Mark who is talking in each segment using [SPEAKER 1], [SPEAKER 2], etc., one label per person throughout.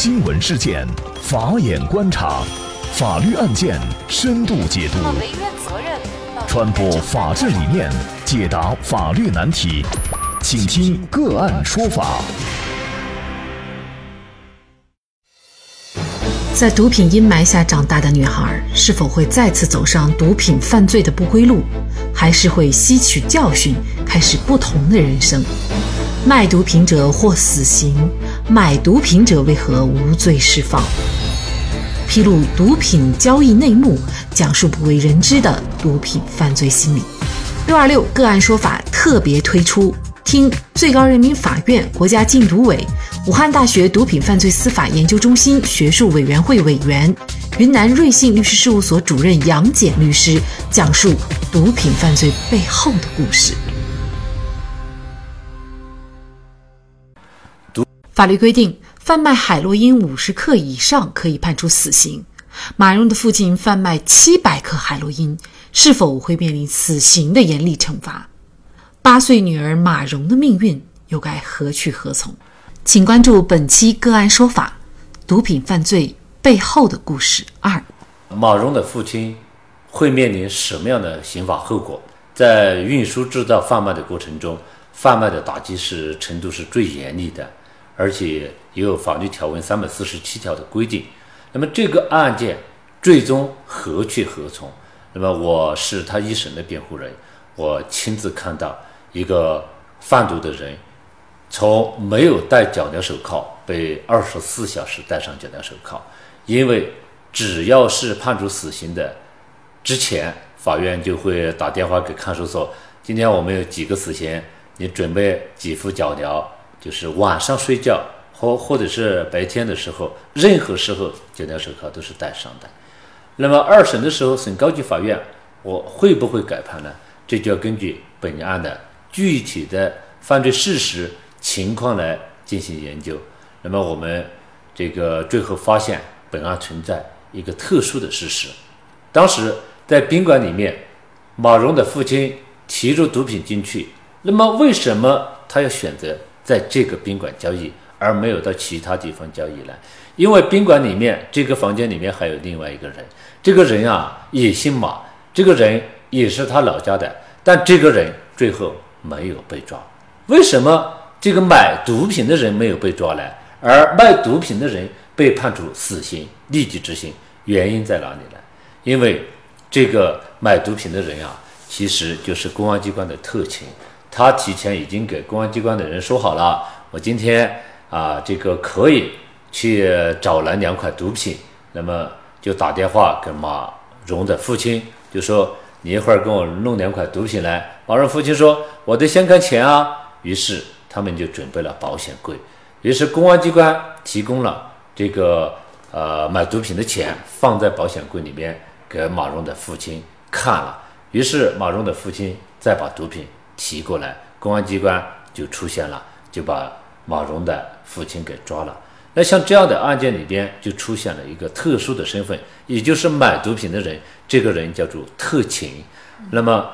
[SPEAKER 1] 新闻事件，法眼观察，法律案件深度解读，传播法治理念，解答法律难题，请听个案说法。
[SPEAKER 2] 在毒品阴霾下长大的女孩，是否会再次走上毒品犯罪的不归路，还是会吸取教训，开始不同的人生？卖毒品者获死刑，买毒品者为何无罪释放？披露毒品交易内幕，讲述不为人知的毒品犯罪心理。六二六个案说法特别推出，听最高人民法院、国家禁毒委。武汉大学毒品犯罪司法研究中心学术委员会委员、云南瑞信律师事务所主任杨戬律师讲述毒品犯罪背后的故事。法律规定，贩卖海洛因五十克以上可以判处死刑。马蓉的父亲贩卖七百克海洛因，是否会面临死刑的严厉惩罚？八岁女儿马蓉的命运又该何去何从？请关注本期个案说法：毒品犯罪背后的故事二。
[SPEAKER 3] 马蓉的父亲会面临什么样的刑法后果？在运输、制造、贩卖的过程中，贩卖的打击是程度是最严厉的，而且也有法律条文三百四十七条的规定。那么这个案件最终何去何从？那么我是他一审的辩护人，我亲自看到一个贩毒的人。从没有戴脚镣手铐被二十四小时戴上脚镣手铐，因为只要是判处死刑的，之前法院就会打电话给看守所，今天我们有几个死刑，你准备几副脚镣，就是晚上睡觉或或者是白天的时候，任何时候脚镣手铐都是戴上的。那么二审的时候，省高级法院我会不会改判呢？这就要根据本案的具体的犯罪事实。情况来进行研究，那么我们这个最后发现本案存在一个特殊的事实。当时在宾馆里面，马蓉的父亲提出毒品进去，那么为什么他要选择在这个宾馆交易，而没有到其他地方交易呢？因为宾馆里面这个房间里面还有另外一个人，这个人啊也姓马，这个人也是他老家的，但这个人最后没有被抓，为什么？这个买毒品的人没有被抓来，而卖毒品的人被判处死刑，立即执行。原因在哪里呢？因为这个买毒品的人啊，其实就是公安机关的特勤，他提前已经给公安机关的人说好了，我今天啊，这个可以去找来两款毒品，那么就打电话给马蓉的父亲，就说你一会儿给我弄两款毒品来。马蓉父亲说，我得先看钱啊。于是。他们就准备了保险柜，于是公安机关提供了这个呃买毒品的钱，放在保险柜里面给马蓉的父亲看了。于是马蓉的父亲再把毒品提过来，公安机关就出现了，就把马蓉的父亲给抓了。那像这样的案件里边就出现了一个特殊的身份，也就是买毒品的人，这个人叫做特勤。那么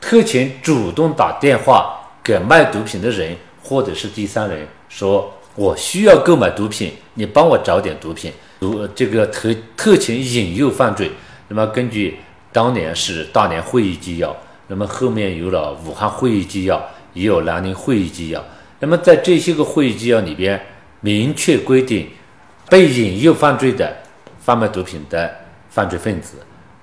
[SPEAKER 3] 特勤主动打电话。给卖毒品的人或者是第三人说：“我需要购买毒品，你帮我找点毒品。”毒这个特特勤引诱犯罪。那么根据当年是大连会议纪要，那么后面有了武汉会议纪要，也有南宁会议纪要。那么在这些个会议纪要里边，明确规定，被引诱犯罪的贩卖毒品的犯罪分子，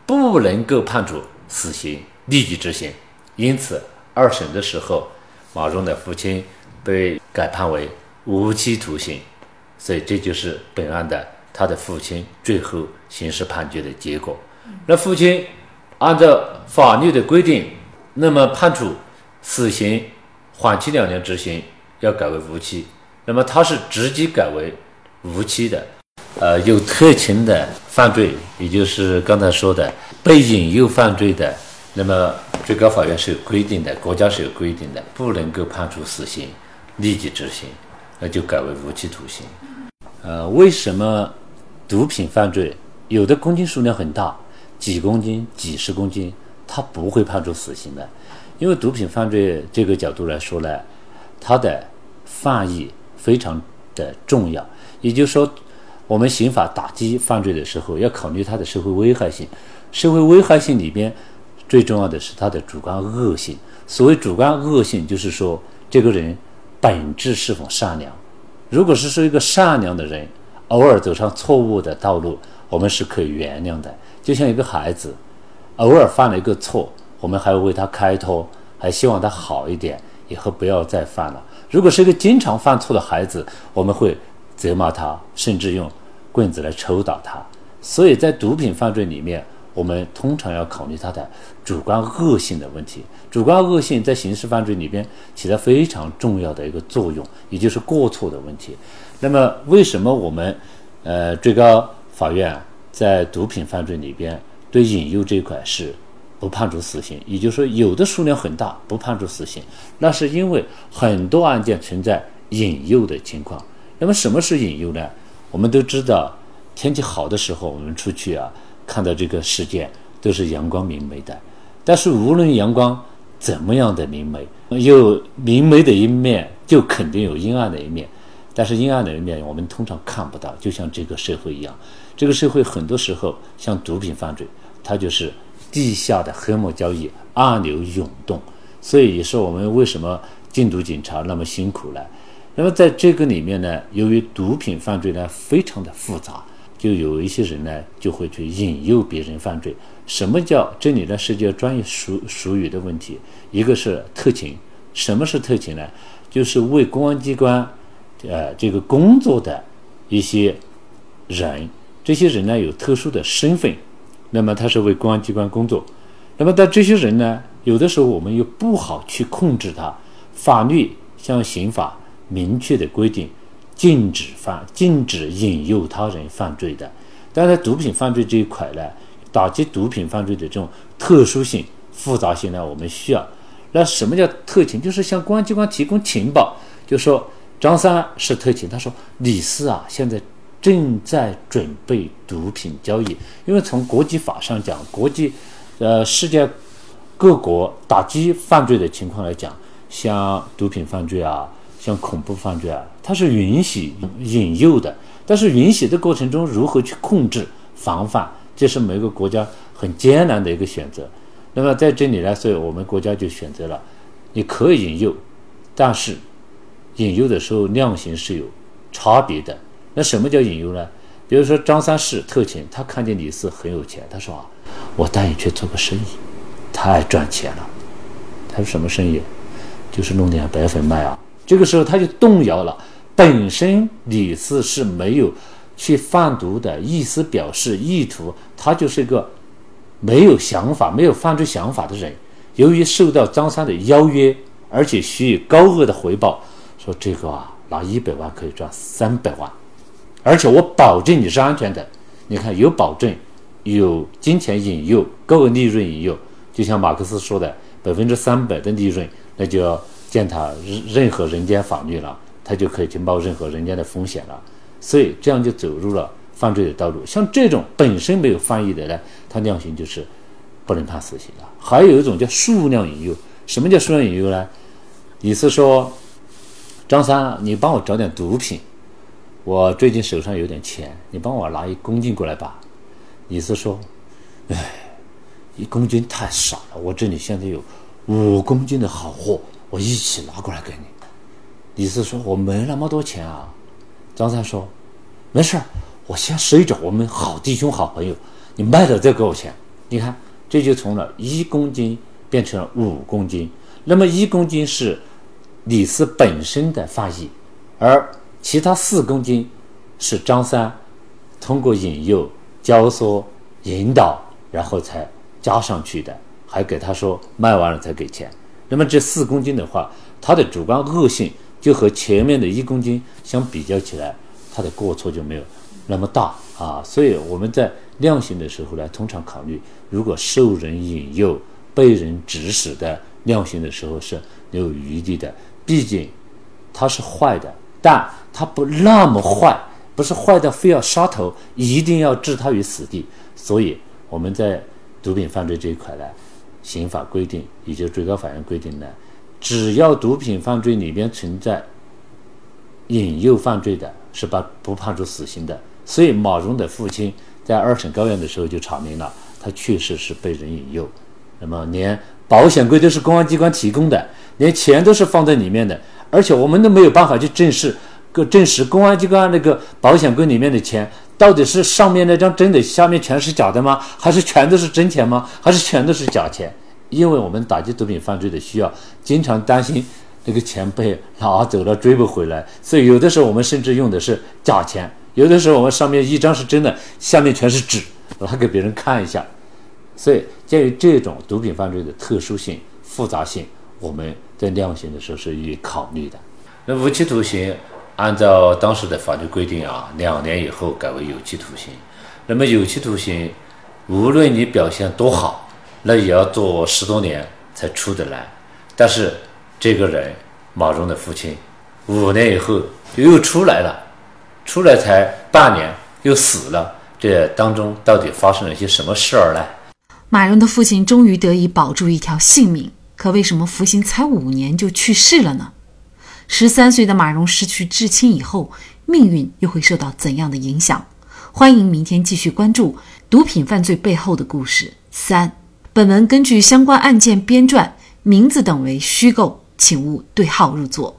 [SPEAKER 3] 不能够判处死刑立即执行。因此二审的时候。马蓉的父亲被改判为无期徒刑，所以这就是本案的他的父亲最后刑事判决的结果。那父亲按照法律的规定，那么判处死刑，缓期两年执行，要改为无期。那么他是直接改为无期的。呃，有特情的犯罪，也就是刚才说的被引诱犯罪的。那么最高法院是有规定的，国家是有规定的，不能够判处死刑，立即执行，那就改为无期徒刑。呃，为什么毒品犯罪有的公斤数量很大，几公斤、几十公斤，他不会判处死刑的？因为毒品犯罪这个角度来说呢，它的犯意非常的重要，也就是说，我们刑法打击犯罪的时候，要考虑它的社会危害性。社会危害性里边，最重要的是它的主观恶性。所谓主观恶性，就是说这个人本质是否善良。如果是说一个善良的人，偶尔走上错误的道路，我们是可以原谅的。就像一个孩子，偶尔犯了一个错，我们还会为他开脱，还希望他好一点，以后不要再犯了。如果是一个经常犯错的孩子，我们会责骂他，甚至用棍子来抽打他。所以在毒品犯罪里面，我们通常要考虑他的主观恶性的问题。主观恶性在刑事犯罪里边起到非常重要的一个作用，也就是过错的问题。那么，为什么我们呃最高法院在毒品犯罪里边对引诱这一块是不判处死刑？也就是说，有的数量很大不判处死刑，那是因为很多案件存在引诱的情况。那么，什么是引诱呢？我们都知道，天气好的时候，我们出去啊。看到这个世界都是阳光明媚的，但是无论阳光怎么样的明媚，有明媚的一面，就肯定有阴暗的一面。但是阴暗的一面我们通常看不到，就像这个社会一样，这个社会很多时候像毒品犯罪，它就是地下的黑幕交易，暗流涌动。所以也是我们为什么禁毒警察那么辛苦呢？那么在这个里面呢，由于毒品犯罪呢非常的复杂。就有一些人呢，就会去引诱别人犯罪。什么叫这里呢？涉及专业术术语的问题。一个是特勤，什么是特勤呢？就是为公安机关，呃，这个工作的一些人。这些人呢有特殊的身份，那么他是为公安机关工作。那么但这些人呢，有的时候我们又不好去控制他。法律像刑法明确的规定。禁止犯、禁止引诱他人犯罪的，但在毒品犯罪这一块呢，打击毒品犯罪的这种特殊性、复杂性呢，我们需要。那什么叫特情？就是向公安机关提供情报，就说张三是特情，他说李四啊，现在正在准备毒品交易。因为从国际法上讲，国际，呃，世界各国打击犯罪的情况来讲，像毒品犯罪啊。像恐怖犯罪啊，它是允许引诱的，但是允许的过程中如何去控制防范，这是每个国家很艰难的一个选择。那么在这里呢，所以我们国家就选择了，你可以引诱，但是引诱的时候量刑是有差别的。那什么叫引诱呢？比如说张三是特勤，他看见李四很有钱，他说啊，我带你去做个生意，太赚钱了。他说什么生意？就是弄点白粉卖啊。这个时候他就动摇了，本身李四是没有去贩毒的意思表示意图，他就是一个没有想法、没有犯罪想法的人。由于受到张三的邀约，而且许以高额的回报，说这个啊拿一百万可以赚三百万，而且我保证你是安全的。你看有保证，有金钱引诱、高额利润引诱，就像马克思说的百分之三百的利润，那就要。践踏任何人间法律了，他就可以去冒任何人间的风险了，所以这样就走入了犯罪的道路。像这种本身没有犯意的呢，他量刑就是不能判死刑的。还有一种叫数量引诱，什么叫数量引诱呢？你是说，张三，你帮我找点毒品，我最近手上有点钱，你帮我拿一公斤过来吧。李四说，哎，一公斤太少了，我这里现在有五公斤的好货。我一起拿过来给你。李四说：“我没那么多钱啊。”张三说：“没事儿，我先赊着。我们好弟兄、好朋友，你卖了再给我钱。你看，这就从了一公斤变成了五公斤。那么一公斤是李四本身的犯意，而其他四公斤是张三通过引诱、教唆、引导，然后才加上去的，还给他说卖完了才给钱。”那么这四公斤的话，它的主观恶性就和前面的一公斤相比较起来，它的过错就没有那么大啊。所以我们在量刑的时候呢，通常考虑，如果受人引诱、被人指使的量刑的时候是有余地的。毕竟他是坏的，但他不那么坏，不是坏到非要杀头，一定要置他于死地。所以我们在毒品犯罪这一块呢。刑法规定，也就最高法院规定呢，只要毒品犯罪里边存在引诱犯罪的，是把不判处死刑的。所以马蓉的父亲在二审高院的时候就查明了，他确实是被人引诱。那么连保险柜都是公安机关提供的，连钱都是放在里面的，而且我们都没有办法去证实，个证实公安机关那个保险柜里面的钱到底是上面那张真的，下面全是假的吗？还是全都是真钱吗？还是全都是假钱？因为我们打击毒品犯罪的需要，经常担心这个钱被拿走了追不回来，所以有的时候我们甚至用的是假钱，有的时候我们上面一张是真的，下面全是纸，拿给别人看一下。所以，鉴于这种毒品犯罪的特殊性、复杂性，我们在量刑的时候是予以考虑的。那无期徒刑，按照当时的法律规定啊，两年以后改为有期徒刑。那么有期徒刑，无论你表现多好，那也要坐十多年才出得来。但是这个人马蓉的父亲，五年以后又出来了，出来才半年又死了。这当中到底发生了些什么事儿呢？
[SPEAKER 2] 马蓉的父亲终于得以保住一条性命，可为什么服刑才五年就去世了呢？十三岁的马蓉失去至亲以后，命运又会受到怎样的影响？欢迎明天继续关注毒品犯罪背后的故事。三，本文根据相关案件编撰，名字等为虚构，请勿对号入座。